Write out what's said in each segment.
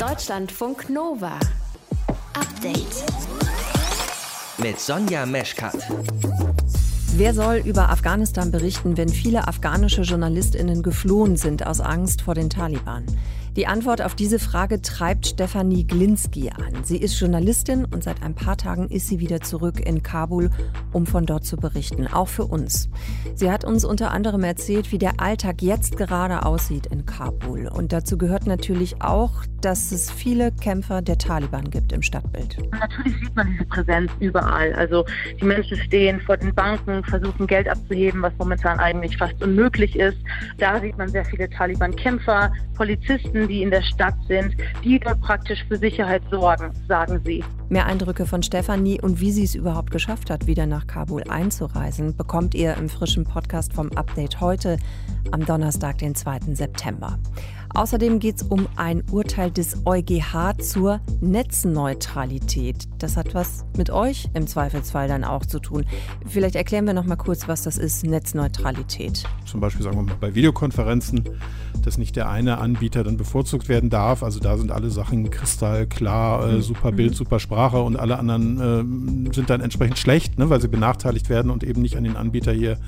Deutschlandfunk Nova. Update. Mit Sonja Meschkat. Wer soll über Afghanistan berichten, wenn viele afghanische Journalistinnen geflohen sind aus Angst vor den Taliban? Die Antwort auf diese Frage treibt Stefanie Glinski an. Sie ist Journalistin und seit ein paar Tagen ist sie wieder zurück in Kabul, um von dort zu berichten, auch für uns. Sie hat uns unter anderem erzählt, wie der Alltag jetzt gerade aussieht in Kabul. Und dazu gehört natürlich auch, dass es viele Kämpfer der Taliban gibt im Stadtbild. Natürlich sieht man diese Präsenz überall. Also die Menschen stehen vor den Banken, versuchen Geld abzuheben, was momentan eigentlich fast unmöglich ist. Da sieht man sehr viele Taliban-Kämpfer, Polizisten, Menschen, die in der Stadt sind, die dort praktisch für Sicherheit sorgen, sagen sie. Mehr Eindrücke von Stefanie und wie sie es überhaupt geschafft hat, wieder nach Kabul einzureisen, bekommt ihr im frischen Podcast vom Update heute am Donnerstag, den 2. September. Außerdem geht es um ein Urteil des EuGH zur Netzneutralität. Das hat was mit euch im Zweifelsfall dann auch zu tun. Vielleicht erklären wir noch mal kurz, was das ist, Netzneutralität. Zum Beispiel sagen wir mal bei Videokonferenzen, dass nicht der eine Anbieter dann bevorzugt werden darf. Also da sind alle Sachen kristallklar, äh, mhm. super Bild, mhm. super Sprache und alle anderen äh, sind dann entsprechend schlecht, ne, weil sie benachteiligt werden und eben nicht an den Anbieter hier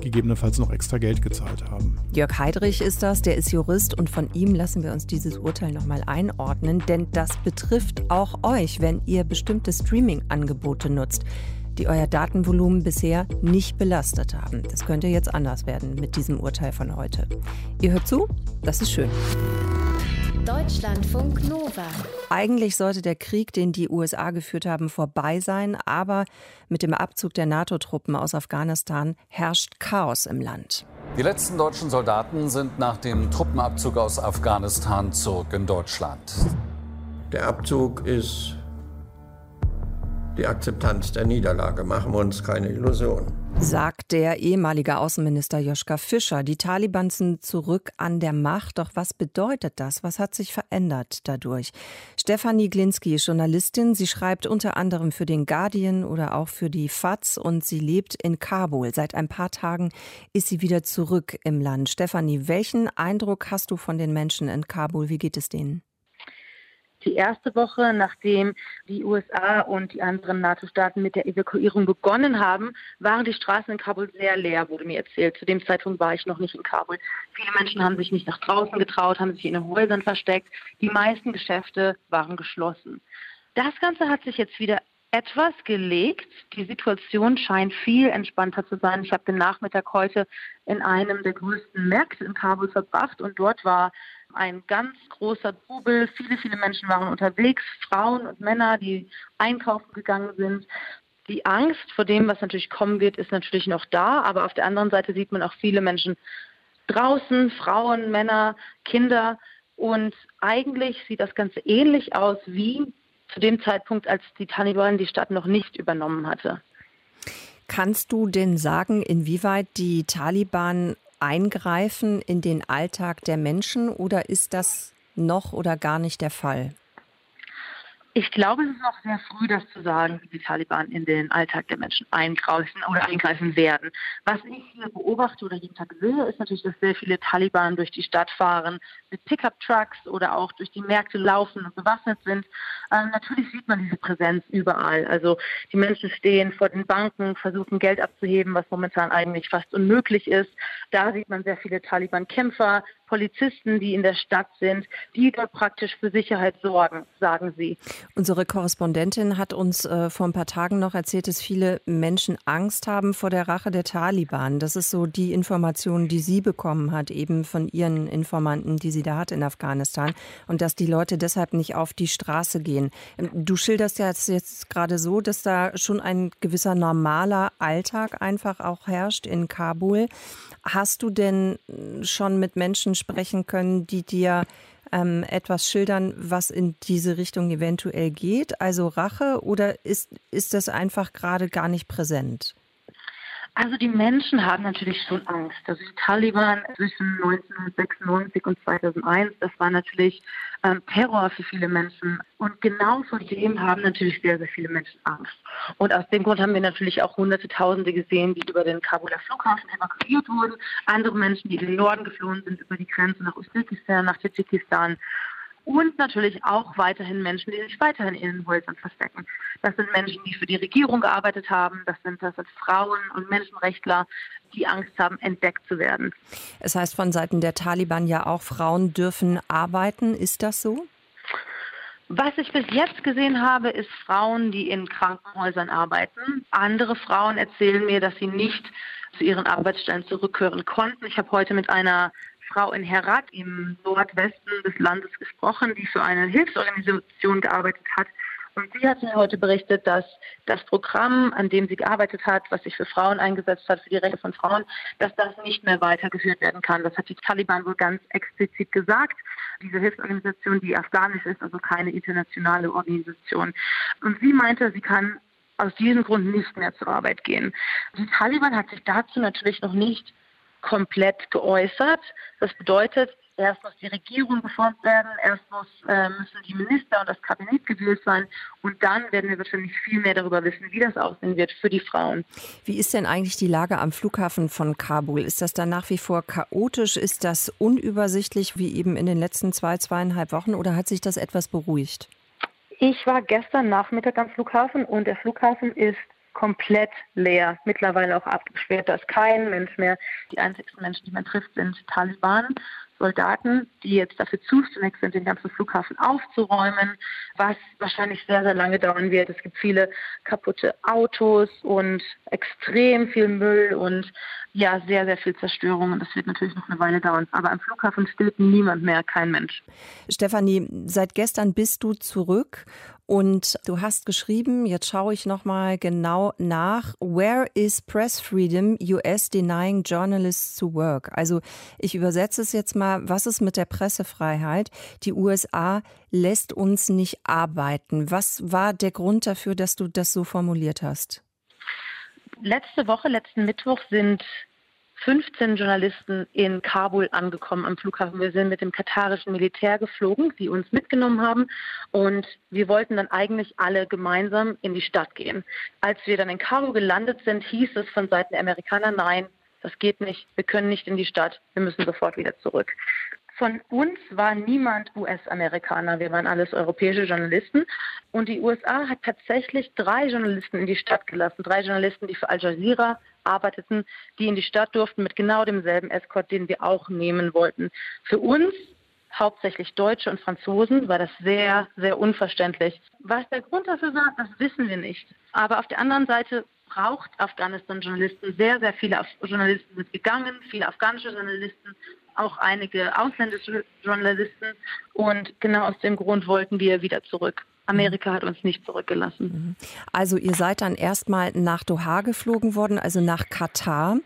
gegebenenfalls noch extra Geld gezahlt haben. Jörg Heidrich ist das, der ist Jurist und von ihm lassen wir uns dieses Urteil nochmal einordnen, denn das betrifft auch euch, wenn ihr bestimmte Streaming-Angebote nutzt, die euer Datenvolumen bisher nicht belastet haben. Das könnte jetzt anders werden mit diesem Urteil von heute. Ihr hört zu? Das ist schön. Deutschlandfunk Nova. Eigentlich sollte der Krieg, den die USA geführt haben, vorbei sein, aber mit dem Abzug der NATO-Truppen aus Afghanistan herrscht Chaos im Land. Die letzten deutschen Soldaten sind nach dem Truppenabzug aus Afghanistan zurück in Deutschland. Der Abzug ist die Akzeptanz der Niederlage. Machen wir uns keine Illusionen. Sagt der ehemalige Außenminister Joschka Fischer. Die Taliban sind zurück an der Macht. Doch was bedeutet das? Was hat sich verändert dadurch? Stefanie Glinski ist Journalistin. Sie schreibt unter anderem für den Guardian oder auch für die FAZ und sie lebt in Kabul. Seit ein paar Tagen ist sie wieder zurück im Land. Stefanie, welchen Eindruck hast du von den Menschen in Kabul? Wie geht es denen? Die erste Woche, nachdem die USA und die anderen NATO-Staaten mit der Evakuierung begonnen haben, waren die Straßen in Kabul sehr leer, wurde mir erzählt. Zu dem Zeitpunkt war ich noch nicht in Kabul. Viele Menschen haben sich nicht nach draußen getraut, haben sich in den Häusern versteckt. Die meisten Geschäfte waren geschlossen. Das Ganze hat sich jetzt wieder etwas gelegt. Die Situation scheint viel entspannter zu sein. Ich habe den Nachmittag heute in einem der größten Märkte in Kabul verbracht und dort war ein ganz großer Trubel. Viele, viele Menschen waren unterwegs, Frauen und Männer, die einkaufen gegangen sind. Die Angst vor dem, was natürlich kommen wird, ist natürlich noch da, aber auf der anderen Seite sieht man auch viele Menschen draußen, Frauen, Männer, Kinder. Und eigentlich sieht das Ganze ähnlich aus wie zu dem Zeitpunkt, als die Taliban die Stadt noch nicht übernommen hatte. Kannst du denn sagen, inwieweit die Taliban eingreifen in den Alltag der Menschen oder ist das noch oder gar nicht der Fall? Ich glaube, es ist noch sehr früh, das zu sagen, wie die Taliban in den Alltag der Menschen eingreifen oder eingreifen werden. Was ich hier beobachte oder jeden Tag sehe, ist natürlich, dass sehr viele Taliban durch die Stadt fahren mit Pickup-Trucks oder auch durch die Märkte laufen und bewaffnet sind. Ähm, natürlich sieht man diese Präsenz überall. Also die Menschen stehen vor den Banken, versuchen Geld abzuheben, was momentan eigentlich fast unmöglich ist. Da sieht man sehr viele Taliban-Kämpfer, Polizisten, die in der Stadt sind, die dort praktisch für Sicherheit sorgen, sagen sie. Unsere Korrespondentin hat uns äh, vor ein paar Tagen noch erzählt, dass viele Menschen Angst haben vor der Rache der Taliban. Das ist so die Information, die sie bekommen hat, eben von ihren Informanten, die sie da hat in Afghanistan. Und dass die Leute deshalb nicht auf die Straße gehen. Ähm, du schilderst ja jetzt, jetzt gerade so, dass da schon ein gewisser normaler Alltag einfach auch herrscht in Kabul. Hast du denn schon mit Menschen sprechen können, die dir ähm, etwas schildern, was in diese Richtung eventuell geht? Also Rache oder ist, ist das einfach gerade gar nicht präsent? Also die Menschen haben natürlich schon Angst. Also die Taliban zwischen 1996 und 2001, das war natürlich ähm, Terror für viele Menschen. Und genau vor dem haben natürlich sehr, sehr viele Menschen Angst. Und aus dem Grund haben wir natürlich auch hunderte Tausende gesehen, die über den Kabuler Flughafen evakuiert wurden. Andere Menschen, die in den Norden geflohen sind, über die Grenze nach Usbekistan, nach Tadschikistan. Und natürlich auch weiterhin Menschen, die sich weiterhin in den Häusern verstecken. Das sind Menschen, die für die Regierung gearbeitet haben, das sind, das sind Frauen und Menschenrechtler, die Angst haben, entdeckt zu werden. Es heißt von Seiten der Taliban ja auch, Frauen dürfen arbeiten. Ist das so? Was ich bis jetzt gesehen habe, ist Frauen, die in Krankenhäusern arbeiten. Andere Frauen erzählen mir, dass sie nicht zu ihren Arbeitsstellen zurückkehren konnten. Ich habe heute mit einer Frau in Herat im Nordwesten des Landes gesprochen, die für eine Hilfsorganisation gearbeitet hat. Und sie hat mir heute berichtet, dass das Programm, an dem sie gearbeitet hat, was sich für Frauen eingesetzt hat, für die Rechte von Frauen, dass das nicht mehr weitergeführt werden kann. Das hat die Taliban wohl ganz explizit gesagt. Diese Hilfsorganisation, die afghanisch ist, also keine internationale Organisation. Und sie meinte, sie kann aus diesem Grund nicht mehr zur Arbeit gehen. Die Taliban hat sich dazu natürlich noch nicht komplett geäußert. Das bedeutet, erst muss die Regierung geformt werden, erst muss, äh, müssen die Minister und das Kabinett gewählt sein und dann werden wir wahrscheinlich viel mehr darüber wissen, wie das aussehen wird für die Frauen. Wie ist denn eigentlich die Lage am Flughafen von Kabul? Ist das da nach wie vor chaotisch? Ist das unübersichtlich wie eben in den letzten zwei, zweieinhalb Wochen oder hat sich das etwas beruhigt? Ich war gestern Nachmittag am Flughafen und der Flughafen ist komplett leer, mittlerweile auch abgesperrt. Da ist kein Mensch mehr. Die einzigsten Menschen, die man trifft, sind Taliban, Soldaten, die jetzt dafür zuständig sind, den ganzen Flughafen aufzuräumen, was wahrscheinlich sehr, sehr lange dauern wird. Es gibt viele kaputte Autos und extrem viel Müll und ja, sehr, sehr viel Zerstörung. Und das wird natürlich noch eine Weile dauern. Aber am Flughafen steht niemand mehr, kein Mensch. Stefanie, seit gestern bist du zurück und du hast geschrieben, jetzt schaue ich nochmal genau nach, Where is Press Freedom? US denying journalists to work. Also ich übersetze es jetzt mal, was ist mit der Pressefreiheit? Die USA lässt uns nicht arbeiten. Was war der Grund dafür, dass du das so formuliert hast? Letzte Woche, letzten Mittwoch sind 15 Journalisten in Kabul angekommen am Flughafen. Wir sind mit dem katarischen Militär geflogen, die uns mitgenommen haben. Und wir wollten dann eigentlich alle gemeinsam in die Stadt gehen. Als wir dann in Kabul gelandet sind, hieß es von Seiten der Amerikaner, nein, das geht nicht, wir können nicht in die Stadt, wir müssen sofort wieder zurück. Von uns war niemand US-Amerikaner, wir waren alles europäische Journalisten. Und die USA hat tatsächlich drei Journalisten in die Stadt gelassen, drei Journalisten, die für Al Jazeera arbeiteten, die in die Stadt durften mit genau demselben Escort, den wir auch nehmen wollten. Für uns hauptsächlich Deutsche und Franzosen, war das sehr, sehr unverständlich. Was der Grund dafür war, das wissen wir nicht. Aber auf der anderen Seite braucht Afghanistan Journalisten. Sehr, sehr viele Journalisten sind gegangen, viele afghanische Journalisten, auch einige ausländische Journalisten. Und genau aus dem Grund wollten wir wieder zurück. Amerika hat uns nicht zurückgelassen. Mhm. Also ihr seid dann erstmal nach Doha geflogen worden, also nach Katar.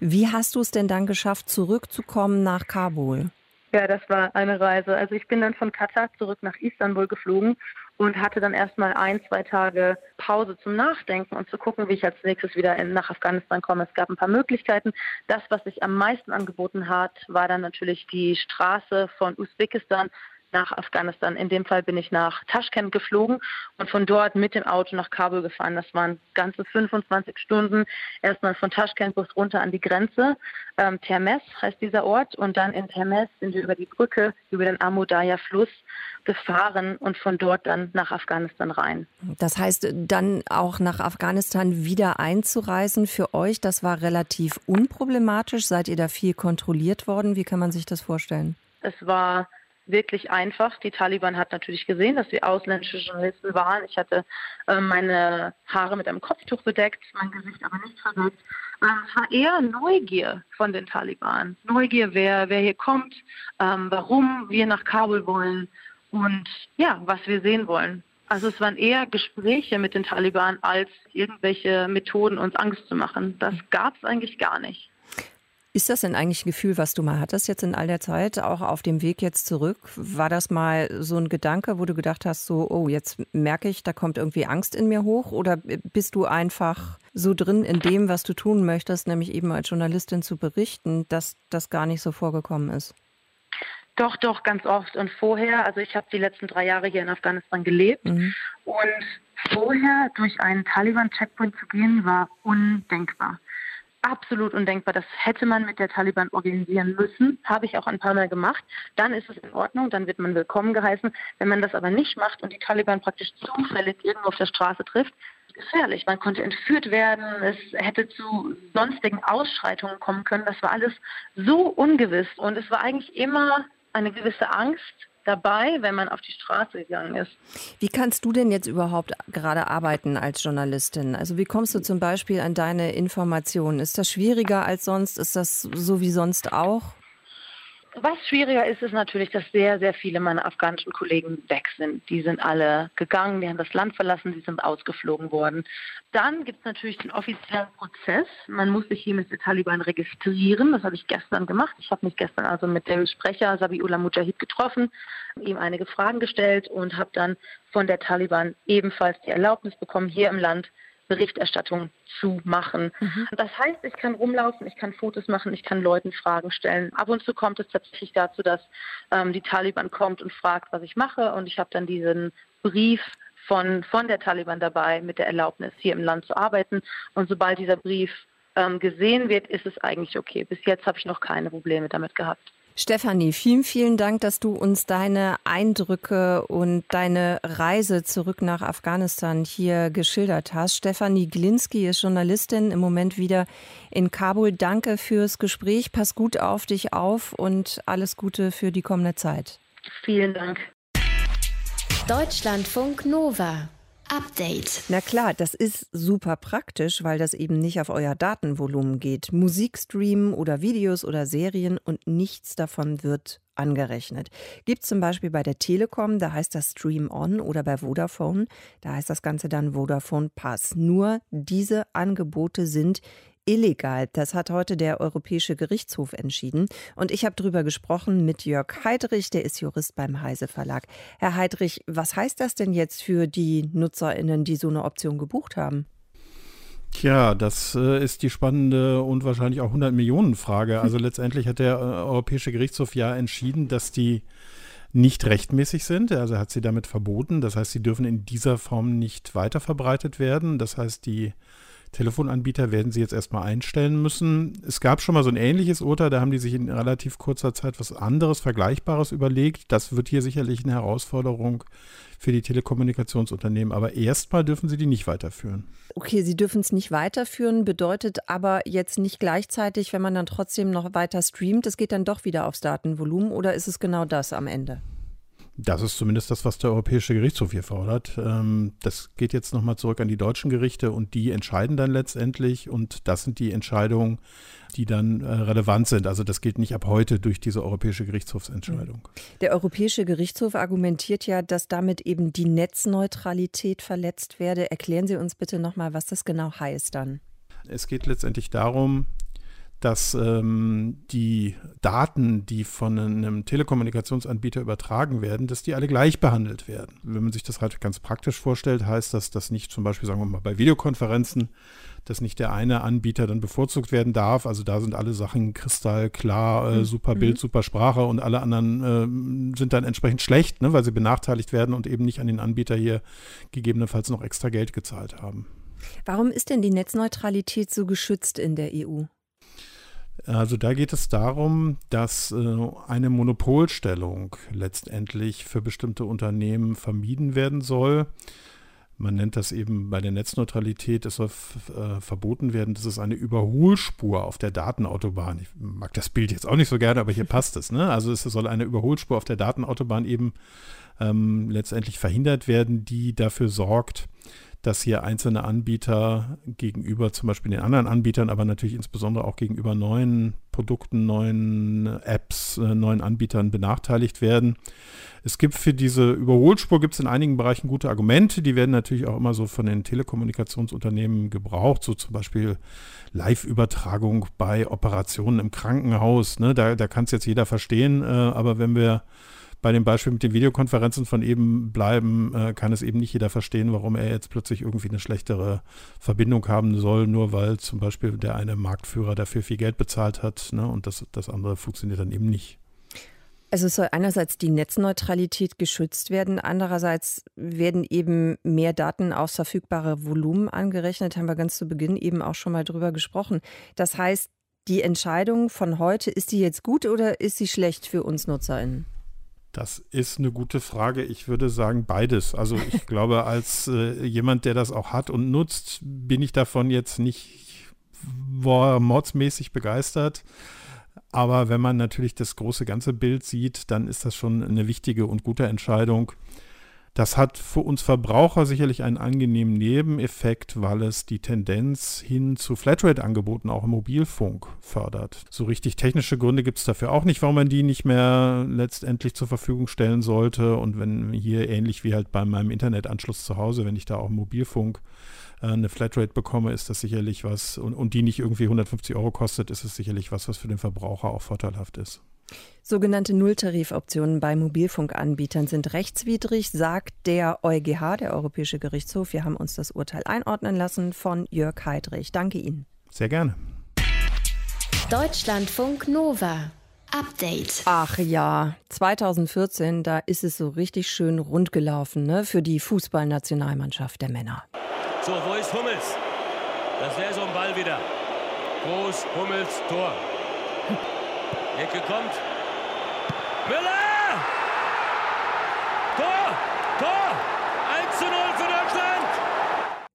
Wie hast du es denn dann geschafft, zurückzukommen nach Kabul? Ja, das war eine Reise. Also ich bin dann von Katar zurück nach Istanbul geflogen und hatte dann erstmal ein, zwei Tage Pause zum Nachdenken und zu gucken, wie ich als nächstes wieder in, nach Afghanistan komme. Es gab ein paar Möglichkeiten. Das, was sich am meisten angeboten hat, war dann natürlich die Straße von Usbekistan nach Afghanistan. In dem Fall bin ich nach Taschkent geflogen und von dort mit dem Auto nach Kabul gefahren. Das waren ganze 25 Stunden. Erstmal von Taschkent bis runter an die Grenze. Ähm, Termes heißt dieser Ort. Und dann in Termes sind wir über die Brücke, über den Amudaya-Fluss gefahren und von dort dann nach Afghanistan rein. Das heißt, dann auch nach Afghanistan wieder einzureisen für euch, das war relativ unproblematisch. Seid ihr da viel kontrolliert worden? Wie kann man sich das vorstellen? Es war wirklich einfach. Die Taliban hat natürlich gesehen, dass wir ausländische Journalisten waren. Ich hatte äh, meine Haare mit einem Kopftuch bedeckt, mein Gesicht aber nicht verdeckt. Ähm, es war eher Neugier von den Taliban. Neugier, wer, wer hier kommt, ähm, warum wir nach Kabul wollen und ja, was wir sehen wollen. Also es waren eher Gespräche mit den Taliban als irgendwelche Methoden, uns Angst zu machen. Das gab es eigentlich gar nicht. Ist das denn eigentlich ein Gefühl, was du mal hattest jetzt in all der Zeit, auch auf dem Weg jetzt zurück? War das mal so ein Gedanke, wo du gedacht hast, so, oh, jetzt merke ich, da kommt irgendwie Angst in mir hoch? Oder bist du einfach so drin in dem, was du tun möchtest, nämlich eben als Journalistin zu berichten, dass das gar nicht so vorgekommen ist? Doch, doch, ganz oft. Und vorher, also ich habe die letzten drei Jahre hier in Afghanistan gelebt mhm. und vorher durch einen Taliban-Checkpoint zu gehen, war undenkbar absolut undenkbar. Das hätte man mit der Taliban organisieren müssen. Habe ich auch ein paar Mal gemacht. Dann ist es in Ordnung, dann wird man willkommen geheißen. Wenn man das aber nicht macht und die Taliban praktisch zufällig irgendwo auf der Straße trifft, gefährlich. Man konnte entführt werden, es hätte zu sonstigen Ausschreitungen kommen können. Das war alles so ungewiss und es war eigentlich immer eine gewisse Angst, dabei, wenn man auf die Straße gegangen ist. Wie kannst du denn jetzt überhaupt gerade arbeiten als Journalistin? Also wie kommst du zum Beispiel an deine Informationen? Ist das schwieriger als sonst? Ist das so wie sonst auch? Was schwieriger ist, ist natürlich, dass sehr, sehr viele meiner afghanischen Kollegen weg sind. Die sind alle gegangen, die haben das Land verlassen, die sind ausgeflogen worden. Dann gibt es natürlich den offiziellen Prozess. Man muss sich hier mit den Taliban registrieren. Das habe ich gestern gemacht. Ich habe mich gestern also mit dem Sprecher Sabiullah Mujahid getroffen, ihm einige Fragen gestellt und habe dann von der Taliban ebenfalls die Erlaubnis bekommen, hier im Land Berichterstattung zu machen. Mhm. Das heißt, ich kann rumlaufen, ich kann Fotos machen, ich kann Leuten Fragen stellen. Ab und zu kommt es tatsächlich dazu, dass ähm, die Taliban kommt und fragt, was ich mache. Und ich habe dann diesen Brief von, von der Taliban dabei mit der Erlaubnis, hier im Land zu arbeiten. Und sobald dieser Brief ähm, gesehen wird, ist es eigentlich okay. Bis jetzt habe ich noch keine Probleme damit gehabt. Stefanie, vielen, vielen Dank, dass du uns deine Eindrücke und deine Reise zurück nach Afghanistan hier geschildert hast. Stefanie Glinski ist Journalistin, im Moment wieder in Kabul. Danke fürs Gespräch. Pass gut auf dich auf und alles Gute für die kommende Zeit. Vielen Dank. Deutschlandfunk Nova. Update. Na klar, das ist super praktisch, weil das eben nicht auf euer Datenvolumen geht. Musik streamen oder Videos oder Serien und nichts davon wird angerechnet. Gibt zum Beispiel bei der Telekom, da heißt das Stream On oder bei Vodafone, da heißt das Ganze dann Vodafone Pass. Nur diese Angebote sind illegal. Das hat heute der Europäische Gerichtshof entschieden. Und ich habe darüber gesprochen mit Jörg Heidrich, der ist Jurist beim Heise Verlag. Herr Heidrich, was heißt das denn jetzt für die NutzerInnen, die so eine Option gebucht haben? Tja, das äh, ist die spannende und wahrscheinlich auch 100 Millionen Frage. Also letztendlich hat der äh, Europäische Gerichtshof ja entschieden, dass die nicht rechtmäßig sind. Also hat sie damit verboten. Das heißt, sie dürfen in dieser Form nicht weiter verbreitet werden. Das heißt, die Telefonanbieter werden sie jetzt erstmal einstellen müssen. Es gab schon mal so ein ähnliches Urteil, da haben die sich in relativ kurzer Zeit was anderes, Vergleichbares überlegt. Das wird hier sicherlich eine Herausforderung für die Telekommunikationsunternehmen. Aber erstmal dürfen sie die nicht weiterführen. Okay, sie dürfen es nicht weiterführen, bedeutet aber jetzt nicht gleichzeitig, wenn man dann trotzdem noch weiter streamt, es geht dann doch wieder aufs Datenvolumen oder ist es genau das am Ende? Das ist zumindest das, was der Europäische Gerichtshof hier fordert. Ähm, das geht jetzt nochmal zurück an die deutschen Gerichte und die entscheiden dann letztendlich und das sind die Entscheidungen, die dann äh, relevant sind. Also das geht nicht ab heute durch diese Europäische Gerichtshofsentscheidung. Der Europäische Gerichtshof argumentiert ja, dass damit eben die Netzneutralität verletzt werde. Erklären Sie uns bitte nochmal, was das genau heißt dann. Es geht letztendlich darum, dass ähm, die Daten, die von einem Telekommunikationsanbieter übertragen werden, dass die alle gleich behandelt werden. Wenn man sich das halt ganz praktisch vorstellt, heißt das, dass nicht zum Beispiel, sagen wir mal, bei Videokonferenzen, dass nicht der eine Anbieter dann bevorzugt werden darf. Also da sind alle Sachen kristallklar, äh, mhm. super Bild, mhm. super Sprache und alle anderen äh, sind dann entsprechend schlecht, ne, weil sie benachteiligt werden und eben nicht an den Anbieter hier gegebenenfalls noch extra Geld gezahlt haben. Warum ist denn die Netzneutralität so geschützt in der EU? Also da geht es darum, dass äh, eine Monopolstellung letztendlich für bestimmte Unternehmen vermieden werden soll. Man nennt das eben bei der Netzneutralität, es soll äh, verboten werden, dass es eine Überholspur auf der Datenautobahn, ich mag das Bild jetzt auch nicht so gerne, aber hier passt es, ne? Also es soll eine Überholspur auf der Datenautobahn eben ähm, letztendlich verhindert werden, die dafür sorgt, dass hier einzelne Anbieter gegenüber zum Beispiel den anderen Anbietern, aber natürlich insbesondere auch gegenüber neuen Produkten, neuen Apps, äh, neuen Anbietern benachteiligt werden. Es gibt für diese Überholspur gibt es in einigen Bereichen gute Argumente, die werden natürlich auch immer so von den Telekommunikationsunternehmen gebraucht, so zum Beispiel Live-Übertragung bei Operationen im Krankenhaus. Ne? Da, da kann es jetzt jeder verstehen, äh, aber wenn wir bei dem Beispiel mit den Videokonferenzen von eben bleiben, äh, kann es eben nicht jeder verstehen, warum er jetzt plötzlich irgendwie eine schlechtere Verbindung haben soll, nur weil zum Beispiel der eine Marktführer dafür viel Geld bezahlt hat ne, und das, das andere funktioniert dann eben nicht. Also es soll einerseits die Netzneutralität geschützt werden, andererseits werden eben mehr Daten aufs verfügbare Volumen angerechnet, haben wir ganz zu Beginn eben auch schon mal drüber gesprochen. Das heißt, die Entscheidung von heute, ist die jetzt gut oder ist sie schlecht für uns NutzerInnen? Das ist eine gute Frage. Ich würde sagen beides. Also ich glaube, als äh, jemand, der das auch hat und nutzt, bin ich davon jetzt nicht mordsmäßig begeistert. Aber wenn man natürlich das große ganze Bild sieht, dann ist das schon eine wichtige und gute Entscheidung. Das hat für uns Verbraucher sicherlich einen angenehmen Nebeneffekt, weil es die Tendenz hin zu Flatrate-Angeboten auch im Mobilfunk fördert. So richtig technische Gründe gibt es dafür auch nicht, warum man die nicht mehr letztendlich zur Verfügung stellen sollte. Und wenn hier ähnlich wie halt bei meinem Internetanschluss zu Hause, wenn ich da auch Mobilfunk äh, eine Flatrate bekomme, ist das sicherlich was, und, und die nicht irgendwie 150 Euro kostet, ist es sicherlich was, was für den Verbraucher auch vorteilhaft ist. Sogenannte Nulltarifoptionen bei Mobilfunkanbietern sind rechtswidrig, sagt der EuGH, der Europäische Gerichtshof. Wir haben uns das Urteil einordnen lassen von Jörg Heidrich. Danke Ihnen. Sehr gerne. Deutschlandfunk Nova. Update. Ach ja, 2014, da ist es so richtig schön rund gelaufen ne, für die Fußballnationalmannschaft der Männer. So, wo ist Hummels? Das wäre so ein Ball wieder. Groß, Hummels, Tor. Ecke kommt. Müller! Tor! Tor! 1 zu 0 für Deutschland!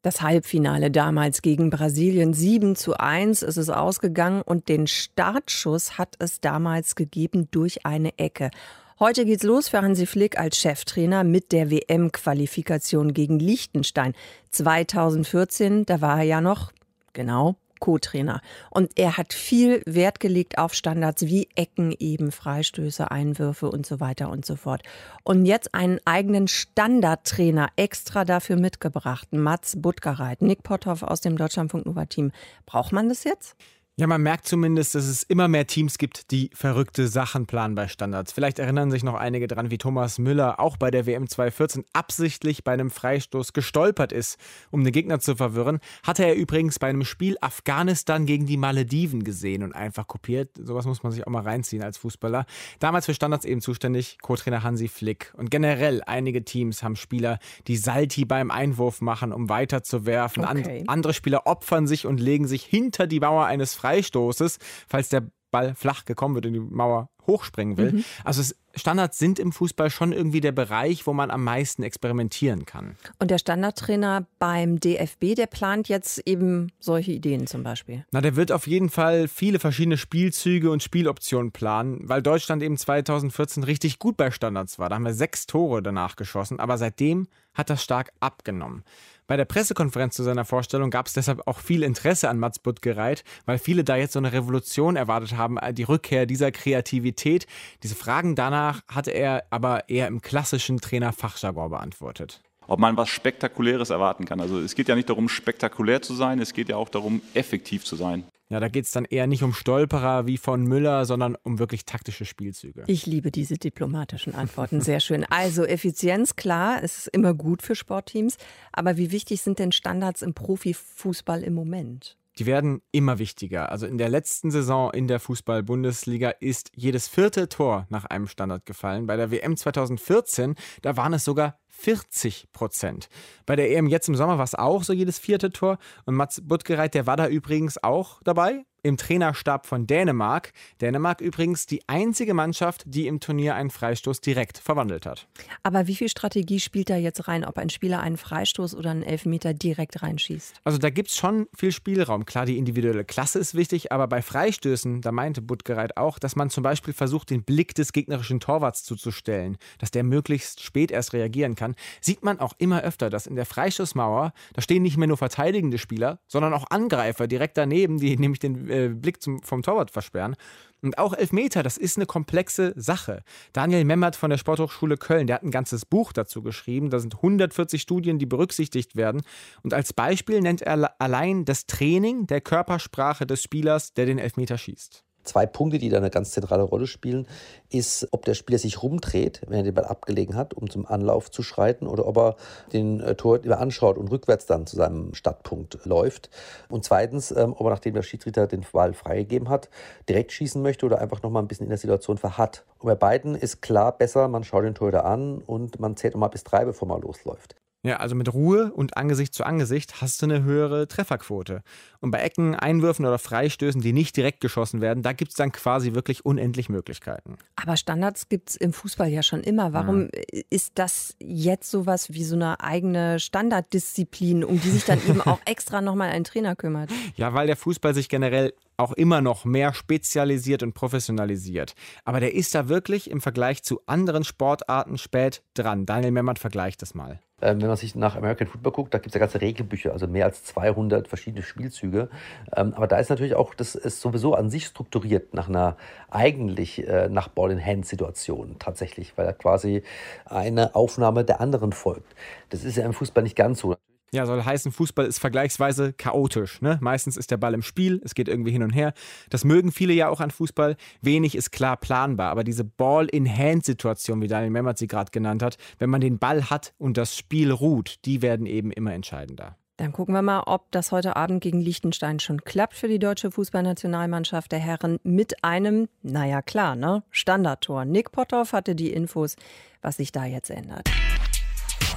Das Halbfinale damals gegen Brasilien 7 zu 1 ist es ausgegangen und den Startschuss hat es damals gegeben durch eine Ecke. Heute geht's los für Hansi Flick als Cheftrainer mit der WM-Qualifikation gegen Liechtenstein. 2014, da war er ja noch, genau, Co-Trainer. Und er hat viel Wert gelegt auf Standards wie Ecken, eben Freistöße, Einwürfe und so weiter und so fort. Und jetzt einen eigenen Standardtrainer extra dafür mitgebracht, Mats Buttgereit, Nick Potthoff aus dem Deutschlandfunk Nova Team. Braucht man das jetzt? Ja, man merkt zumindest, dass es immer mehr Teams gibt, die verrückte Sachen planen bei Standards. Vielleicht erinnern sich noch einige dran, wie Thomas Müller auch bei der WM 2014 absichtlich bei einem Freistoß gestolpert ist, um den Gegner zu verwirren. Hatte er übrigens bei einem Spiel Afghanistan gegen die Malediven gesehen und einfach kopiert. Sowas muss man sich auch mal reinziehen als Fußballer. Damals für Standards eben zuständig Co-Trainer Hansi Flick. Und generell einige Teams haben Spieler, die Salti beim Einwurf machen, um weiterzuwerfen. Okay. And andere Spieler opfern sich und legen sich hinter die Mauer eines Freistoßes Freistoßes, falls der Ball flach gekommen wird und die Mauer hochspringen will. Mhm. Also Standards sind im Fußball schon irgendwie der Bereich, wo man am meisten experimentieren kann. Und der Standardtrainer beim DFB, der plant jetzt eben solche Ideen zum Beispiel. Na, der wird auf jeden Fall viele verschiedene Spielzüge und Spieloptionen planen, weil Deutschland eben 2014 richtig gut bei Standards war. Da haben wir sechs Tore danach geschossen, aber seitdem hat das stark abgenommen. Bei der Pressekonferenz zu seiner Vorstellung gab es deshalb auch viel Interesse an Mats Buttgereit, weil viele da jetzt so eine Revolution erwartet haben, äh, die Rückkehr dieser Kreativität. Diese Fragen danach hatte er aber eher im klassischen Trainer-Fachjargon beantwortet ob man was Spektakuläres erwarten kann. Also es geht ja nicht darum, spektakulär zu sein, es geht ja auch darum, effektiv zu sein. Ja, da geht es dann eher nicht um Stolperer wie von Müller, sondern um wirklich taktische Spielzüge. Ich liebe diese diplomatischen Antworten, sehr schön. Also Effizienz, klar, es ist immer gut für Sportteams, aber wie wichtig sind denn Standards im Profifußball im Moment? Die werden immer wichtiger. Also in der letzten Saison in der Fußball-Bundesliga ist jedes vierte Tor nach einem Standard gefallen. Bei der WM 2014, da waren es sogar 40 Prozent. Bei der EM jetzt im Sommer war es auch so jedes vierte Tor. Und Mats Buttgereit, der war da übrigens auch dabei im Trainerstab von Dänemark. Dänemark übrigens die einzige Mannschaft, die im Turnier einen Freistoß direkt verwandelt hat. Aber wie viel Strategie spielt da jetzt rein, ob ein Spieler einen Freistoß oder einen Elfmeter direkt reinschießt? Also da gibt es schon viel Spielraum. Klar, die individuelle Klasse ist wichtig, aber bei Freistößen, da meinte Buttgereit auch, dass man zum Beispiel versucht, den Blick des gegnerischen Torwarts zuzustellen, dass der möglichst spät erst reagieren kann, sieht man auch immer öfter, dass in der Freistoßmauer, da stehen nicht mehr nur verteidigende Spieler, sondern auch Angreifer direkt daneben, die nämlich den äh, Blick zum, vom Torwart versperren. Und auch Elfmeter, das ist eine komplexe Sache. Daniel Memmert von der Sporthochschule Köln, der hat ein ganzes Buch dazu geschrieben. Da sind 140 Studien, die berücksichtigt werden. Und als Beispiel nennt er allein das Training der Körpersprache des Spielers, der den Elfmeter schießt. Zwei Punkte, die da eine ganz zentrale Rolle spielen, ist, ob der Spieler sich rumdreht, wenn er den Ball abgelegen hat, um zum Anlauf zu schreiten, oder ob er den äh, Tor immer anschaut und rückwärts dann zu seinem Startpunkt läuft. Und zweitens, ähm, ob er, nachdem der Schiedsrichter den Ball freigegeben hat, direkt schießen möchte oder einfach noch mal ein bisschen in der Situation verharrt. Und bei beiden ist klar besser, man schaut den Torhüter an und man zählt noch mal bis drei, bevor man losläuft. Ja, also mit Ruhe und Angesicht zu Angesicht hast du eine höhere Trefferquote. Und bei Ecken, Einwürfen oder Freistößen, die nicht direkt geschossen werden, da gibt es dann quasi wirklich unendlich Möglichkeiten. Aber Standards gibt es im Fußball ja schon immer. Warum ja. ist das jetzt sowas wie so eine eigene Standarddisziplin, um die sich dann eben auch extra nochmal ein Trainer kümmert? Ja, weil der Fußball sich generell auch immer noch mehr spezialisiert und professionalisiert. Aber der ist da wirklich im Vergleich zu anderen Sportarten spät dran. Daniel Memmert vergleicht das mal. Ähm, wenn man sich nach American Football guckt, da gibt es ja ganze Regelbücher, also mehr als 200 verschiedene Spielzüge. Ähm, aber da ist natürlich auch, das ist sowieso an sich strukturiert nach einer eigentlich äh, nach Ball-in-Hand-Situation tatsächlich, weil da quasi eine Aufnahme der anderen folgt. Das ist ja im Fußball nicht ganz so. Ja, soll heißen, Fußball ist vergleichsweise chaotisch. Ne? Meistens ist der Ball im Spiel, es geht irgendwie hin und her. Das mögen viele ja auch an Fußball. Wenig ist klar planbar. Aber diese Ball-in-Hand-Situation, wie Daniel Memmert sie gerade genannt hat, wenn man den Ball hat und das Spiel ruht, die werden eben immer entscheidender. Dann gucken wir mal, ob das heute Abend gegen Liechtenstein schon klappt für die deutsche Fußballnationalmannschaft der Herren mit einem, naja klar, ne, Standardtor. Nick Potthoff hatte die Infos, was sich da jetzt ändert.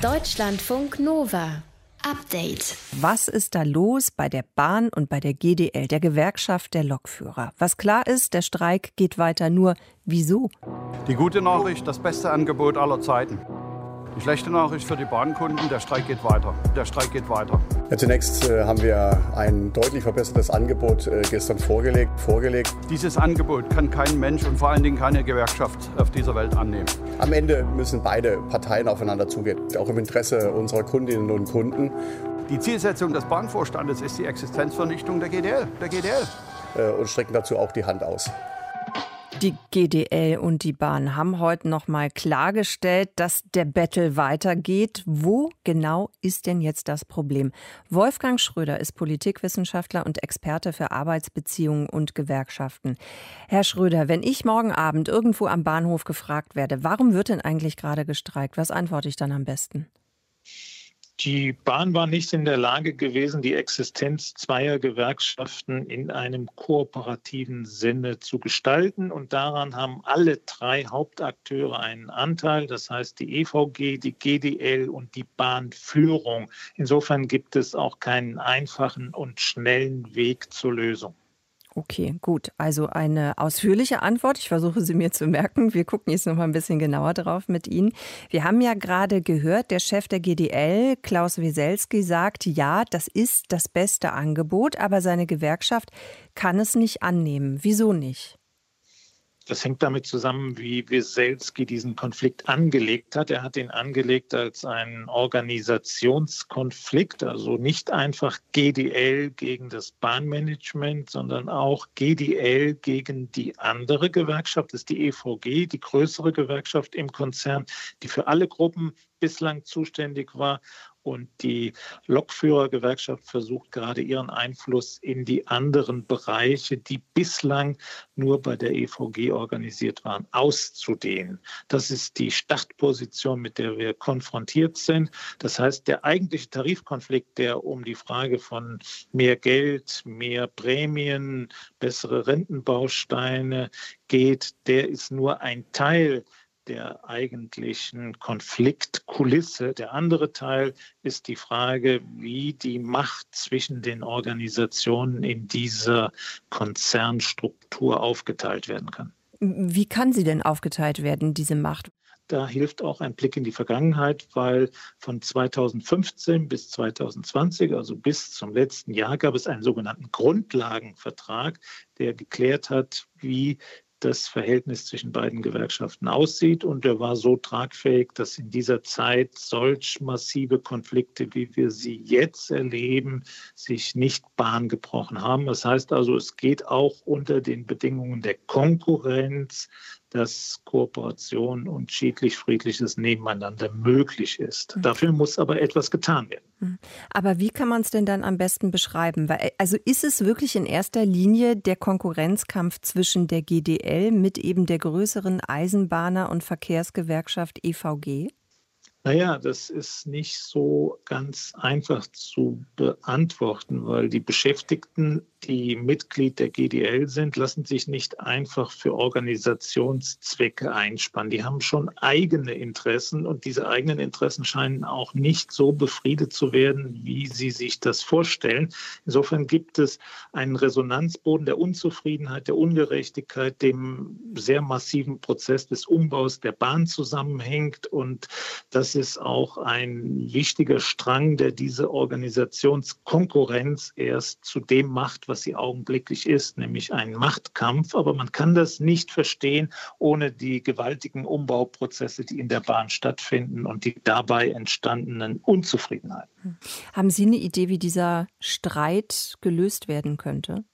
Deutschlandfunk Nova. Update. Was ist da los bei der Bahn und bei der GDL, der Gewerkschaft der Lokführer? Was klar ist, der Streik geht weiter. Nur wieso? Die gute Nachricht, das beste Angebot aller Zeiten. Die schlechte Nachricht für die Bahnkunden, der Streik geht weiter. Der Streik geht weiter. Ja, zunächst äh, haben wir ein deutlich verbessertes Angebot äh, gestern vorgelegt, vorgelegt. Dieses Angebot kann kein Mensch und vor allen Dingen keine Gewerkschaft auf dieser Welt annehmen. Am Ende müssen beide Parteien aufeinander zugehen, auch im Interesse unserer Kundinnen und Kunden. Die Zielsetzung des Bahnvorstandes ist die Existenzvernichtung der GDL. Der GDL. Äh, und strecken dazu auch die Hand aus. Die GDL und die Bahn haben heute noch mal klargestellt, dass der Battle weitergeht. Wo genau ist denn jetzt das Problem? Wolfgang Schröder ist Politikwissenschaftler und Experte für Arbeitsbeziehungen und Gewerkschaften. Herr Schröder, wenn ich morgen Abend irgendwo am Bahnhof gefragt werde, warum wird denn eigentlich gerade gestreikt? Was antworte ich dann am besten? Die Bahn war nicht in der Lage gewesen, die Existenz zweier Gewerkschaften in einem kooperativen Sinne zu gestalten. Und daran haben alle drei Hauptakteure einen Anteil, das heißt die EVG, die GDL und die Bahnführung. Insofern gibt es auch keinen einfachen und schnellen Weg zur Lösung. Okay, gut. Also eine ausführliche Antwort. Ich versuche sie mir zu merken. Wir gucken jetzt noch mal ein bisschen genauer drauf mit Ihnen. Wir haben ja gerade gehört, der Chef der GDL, Klaus Wieselski, sagt, ja, das ist das beste Angebot, aber seine Gewerkschaft kann es nicht annehmen. Wieso nicht? Das hängt damit zusammen, wie Wieselski diesen Konflikt angelegt hat. Er hat ihn angelegt als einen Organisationskonflikt, also nicht einfach GDL gegen das Bahnmanagement, sondern auch GDL gegen die andere Gewerkschaft, das ist die EVG, die größere Gewerkschaft im Konzern, die für alle Gruppen bislang zuständig war und die Lokführergewerkschaft versucht gerade ihren Einfluss in die anderen Bereiche, die bislang nur bei der EVG organisiert waren, auszudehnen. Das ist die Startposition, mit der wir konfrontiert sind. Das heißt, der eigentliche Tarifkonflikt, der um die Frage von mehr Geld, mehr Prämien, bessere Rentenbausteine geht, der ist nur ein Teil der eigentlichen Konfliktkulisse. Der andere Teil ist die Frage, wie die Macht zwischen den Organisationen in dieser Konzernstruktur aufgeteilt werden kann. Wie kann sie denn aufgeteilt werden, diese Macht? Da hilft auch ein Blick in die Vergangenheit, weil von 2015 bis 2020, also bis zum letzten Jahr, gab es einen sogenannten Grundlagenvertrag, der geklärt hat, wie das Verhältnis zwischen beiden Gewerkschaften aussieht. Und er war so tragfähig, dass in dieser Zeit solch massive Konflikte, wie wir sie jetzt erleben, sich nicht Bahn gebrochen haben. Das heißt also, es geht auch unter den Bedingungen der Konkurrenz dass Kooperation und schiedlich-friedliches Nebeneinander möglich ist. Mhm. Dafür muss aber etwas getan werden. Mhm. Aber wie kann man es denn dann am besten beschreiben? Weil, also ist es wirklich in erster Linie der Konkurrenzkampf zwischen der GDL mit eben der größeren Eisenbahner- und Verkehrsgewerkschaft EVG? Naja, das ist nicht so ganz einfach zu beantworten, weil die Beschäftigten die Mitglied der GDL sind, lassen sich nicht einfach für Organisationszwecke einspannen. Die haben schon eigene Interessen und diese eigenen Interessen scheinen auch nicht so befriedet zu werden, wie sie sich das vorstellen. Insofern gibt es einen Resonanzboden der Unzufriedenheit, der Ungerechtigkeit, dem sehr massiven Prozess des Umbaus der Bahn zusammenhängt. Und das ist auch ein wichtiger Strang, der diese Organisationskonkurrenz erst zu dem macht, was sie augenblicklich ist, nämlich ein Machtkampf. Aber man kann das nicht verstehen ohne die gewaltigen Umbauprozesse, die in der Bahn stattfinden und die dabei entstandenen Unzufriedenheiten. Hm. Haben Sie eine Idee, wie dieser Streit gelöst werden könnte?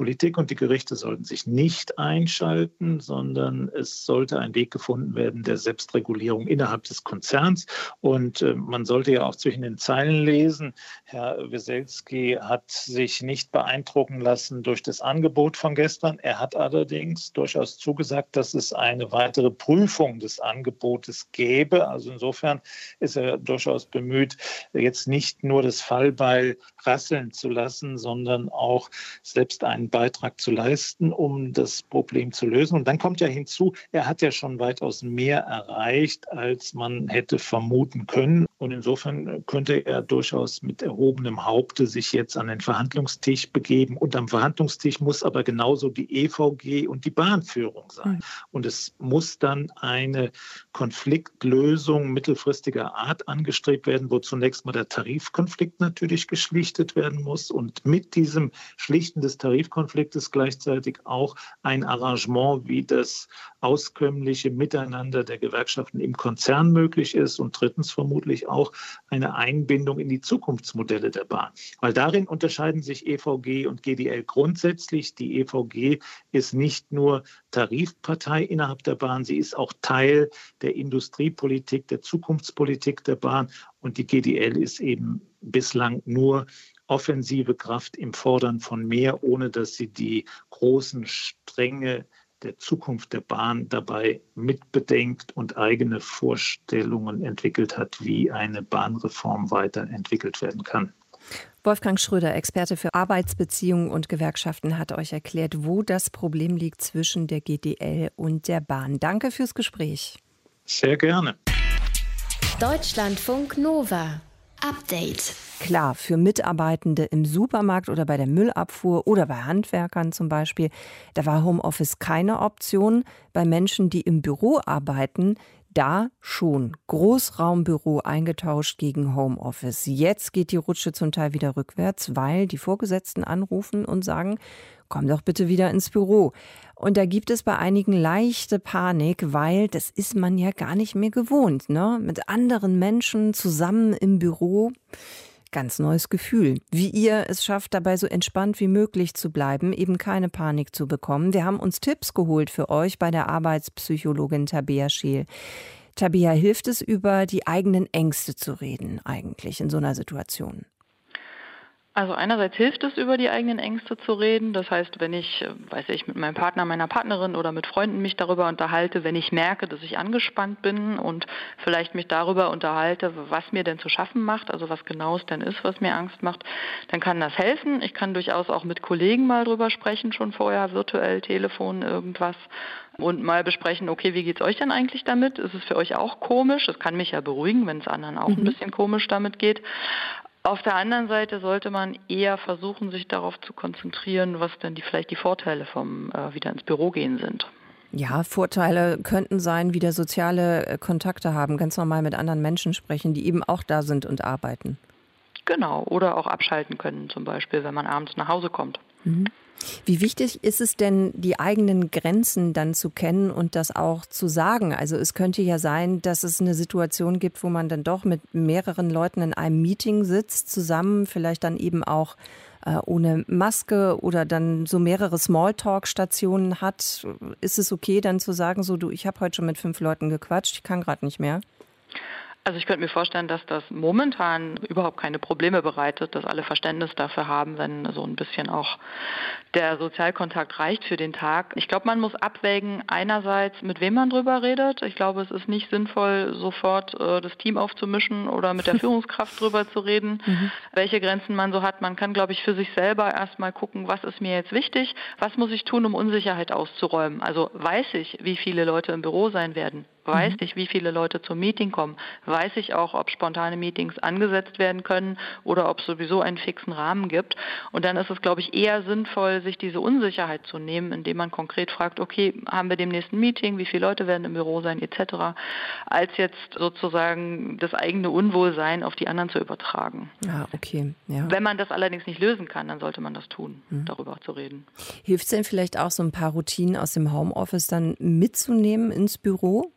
Politik und die Gerichte sollten sich nicht einschalten, sondern es sollte ein Weg gefunden werden der Selbstregulierung innerhalb des Konzerns. Und äh, man sollte ja auch zwischen den Zeilen lesen. Herr Weselski hat sich nicht beeindrucken lassen durch das Angebot von gestern. Er hat allerdings durchaus zugesagt, dass es eine weitere Prüfung des Angebotes gäbe. Also insofern ist er durchaus bemüht, jetzt nicht nur das Fallbeil rasseln zu lassen, sondern auch selbst einen Beitrag zu leisten, um das Problem zu lösen. Und dann kommt ja hinzu, er hat ja schon weitaus mehr erreicht, als man hätte vermuten können. Und insofern könnte er durchaus mit erhobenem Haupte sich jetzt an den Verhandlungstisch begeben. Und am Verhandlungstisch muss aber genauso die EVG und die Bahnführung sein. Mhm. Und es muss dann eine Konfliktlösung mittelfristiger Art angestrebt werden, wo zunächst mal der Tarifkonflikt natürlich geschlichtet werden muss. Und mit diesem Schlichten des Tarifkonflikts Konfliktes gleichzeitig auch ein Arrangement, wie das auskömmliche Miteinander der Gewerkschaften im Konzern möglich ist und drittens vermutlich auch eine Einbindung in die Zukunftsmodelle der Bahn. Weil darin unterscheiden sich EVG und GDL grundsätzlich. Die EVG ist nicht nur Tarifpartei innerhalb der Bahn, sie ist auch Teil der Industriepolitik, der Zukunftspolitik der Bahn und die GDL ist eben bislang nur offensive Kraft im Fordern von mehr, ohne dass sie die großen Stränge der Zukunft der Bahn dabei mitbedenkt und eigene Vorstellungen entwickelt hat, wie eine Bahnreform weiterentwickelt werden kann. Wolfgang Schröder, Experte für Arbeitsbeziehungen und Gewerkschaften, hat euch erklärt, wo das Problem liegt zwischen der GDL und der Bahn. Danke fürs Gespräch. Sehr gerne. Deutschlandfunk Nova. Update. Klar, für Mitarbeitende im Supermarkt oder bei der Müllabfuhr oder bei Handwerkern zum Beispiel, da war Homeoffice keine Option. Bei Menschen, die im Büro arbeiten, da schon Großraumbüro eingetauscht gegen Homeoffice. Jetzt geht die Rutsche zum Teil wieder rückwärts, weil die Vorgesetzten anrufen und sagen, komm doch bitte wieder ins Büro. Und da gibt es bei einigen leichte Panik, weil das ist man ja gar nicht mehr gewohnt, ne? Mit anderen Menschen zusammen im Büro. Ganz neues Gefühl. Wie ihr es schafft, dabei so entspannt wie möglich zu bleiben, eben keine Panik zu bekommen. Wir haben uns Tipps geholt für euch bei der Arbeitspsychologin Tabea Scheel. Tabea, hilft es, über die eigenen Ängste zu reden, eigentlich in so einer Situation? Also einerseits hilft es, über die eigenen Ängste zu reden. Das heißt, wenn ich, äh, weiß ich, mit meinem Partner, meiner Partnerin oder mit Freunden mich darüber unterhalte, wenn ich merke, dass ich angespannt bin und vielleicht mich darüber unterhalte, was mir denn zu schaffen macht, also was genau es denn ist, was mir Angst macht, dann kann das helfen. Ich kann durchaus auch mit Kollegen mal drüber sprechen, schon vorher, virtuell, Telefon, irgendwas und mal besprechen, okay, wie geht's euch denn eigentlich damit? Ist es für euch auch komisch? Es kann mich ja beruhigen, wenn es anderen auch mhm. ein bisschen komisch damit geht. Auf der anderen Seite sollte man eher versuchen, sich darauf zu konzentrieren, was denn die, vielleicht die Vorteile vom äh, wieder ins Büro gehen sind. Ja, Vorteile könnten sein, wieder soziale äh, Kontakte haben, ganz normal mit anderen Menschen sprechen, die eben auch da sind und arbeiten. Genau, oder auch abschalten können, zum Beispiel, wenn man abends nach Hause kommt. Mhm. Wie wichtig ist es denn, die eigenen Grenzen dann zu kennen und das auch zu sagen? Also es könnte ja sein, dass es eine Situation gibt, wo man dann doch mit mehreren Leuten in einem Meeting sitzt, zusammen, vielleicht dann eben auch äh, ohne Maske oder dann so mehrere Smalltalk-Stationen hat, ist es okay, dann zu sagen, so du, ich habe heute schon mit fünf Leuten gequatscht, ich kann gerade nicht mehr? Also ich könnte mir vorstellen, dass das momentan überhaupt keine Probleme bereitet, dass alle Verständnis dafür haben, wenn so ein bisschen auch der Sozialkontakt reicht für den Tag. Ich glaube, man muss abwägen, einerseits, mit wem man drüber redet. Ich glaube, es ist nicht sinnvoll, sofort äh, das Team aufzumischen oder mit der Führungskraft drüber zu reden, mhm. welche Grenzen man so hat. Man kann, glaube ich, für sich selber erstmal gucken, was ist mir jetzt wichtig, was muss ich tun, um Unsicherheit auszuräumen. Also weiß ich, wie viele Leute im Büro sein werden, weiß mhm. ich, wie viele Leute zum Meeting kommen, weiß ich auch, ob spontane Meetings angesetzt werden können oder ob es sowieso einen fixen Rahmen gibt. Und dann ist es, glaube ich, eher sinnvoll, sich diese Unsicherheit zu nehmen, indem man konkret fragt, okay, haben wir dem nächsten Meeting, wie viele Leute werden im Büro sein, etc., als jetzt sozusagen das eigene Unwohlsein auf die anderen zu übertragen. Ja, okay. Ja. Wenn man das allerdings nicht lösen kann, dann sollte man das tun, mhm. darüber zu reden. Hilft es denn vielleicht auch so ein paar Routinen aus dem Homeoffice dann mitzunehmen ins Büro?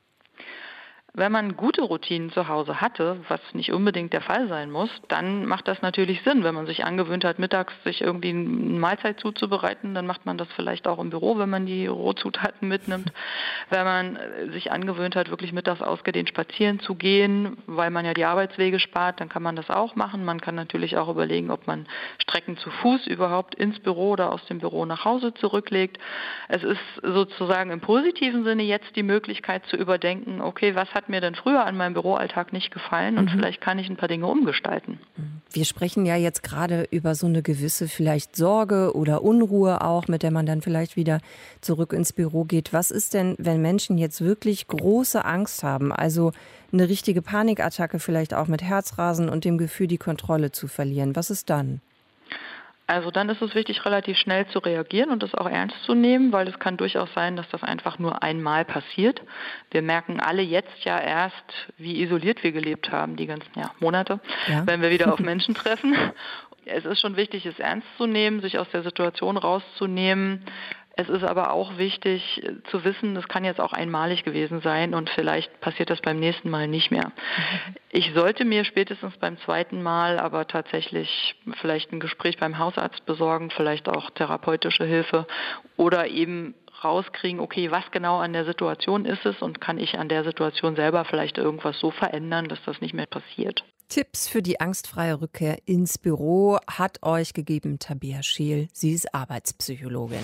Wenn man gute Routinen zu Hause hatte, was nicht unbedingt der Fall sein muss, dann macht das natürlich Sinn. Wenn man sich angewöhnt hat, mittags sich irgendwie eine Mahlzeit zuzubereiten, dann macht man das vielleicht auch im Büro, wenn man die Rohzutaten mitnimmt. Wenn man sich angewöhnt hat, wirklich mittags ausgedehnt spazieren zu gehen, weil man ja die Arbeitswege spart, dann kann man das auch machen. Man kann natürlich auch überlegen, ob man Strecken zu Fuß überhaupt ins Büro oder aus dem Büro nach Hause zurücklegt. Es ist sozusagen im positiven Sinne jetzt die Möglichkeit zu überdenken, okay, was hat hat mir denn früher an meinem Büroalltag nicht gefallen und mhm. vielleicht kann ich ein paar Dinge umgestalten. Wir sprechen ja jetzt gerade über so eine gewisse vielleicht Sorge oder Unruhe auch, mit der man dann vielleicht wieder zurück ins Büro geht. Was ist denn, wenn Menschen jetzt wirklich große Angst haben, also eine richtige Panikattacke vielleicht auch mit Herzrasen und dem Gefühl, die Kontrolle zu verlieren? Was ist dann? Also dann ist es wichtig, relativ schnell zu reagieren und das auch ernst zu nehmen, weil es kann durchaus sein, dass das einfach nur einmal passiert. Wir merken alle jetzt ja erst, wie isoliert wir gelebt haben, die ganzen ja, Monate, ja. wenn wir wieder auf Menschen treffen. Es ist schon wichtig, es ernst zu nehmen, sich aus der Situation rauszunehmen, es ist aber auch wichtig äh, zu wissen, das kann jetzt auch einmalig gewesen sein und vielleicht passiert das beim nächsten Mal nicht mehr. Mhm. Ich sollte mir spätestens beim zweiten Mal aber tatsächlich vielleicht ein Gespräch beim Hausarzt besorgen, vielleicht auch therapeutische Hilfe oder eben rauskriegen, okay, was genau an der Situation ist es und kann ich an der Situation selber vielleicht irgendwas so verändern, dass das nicht mehr passiert. Tipps für die angstfreie Rückkehr ins Büro hat euch gegeben Tabea Scheel. Sie ist Arbeitspsychologin.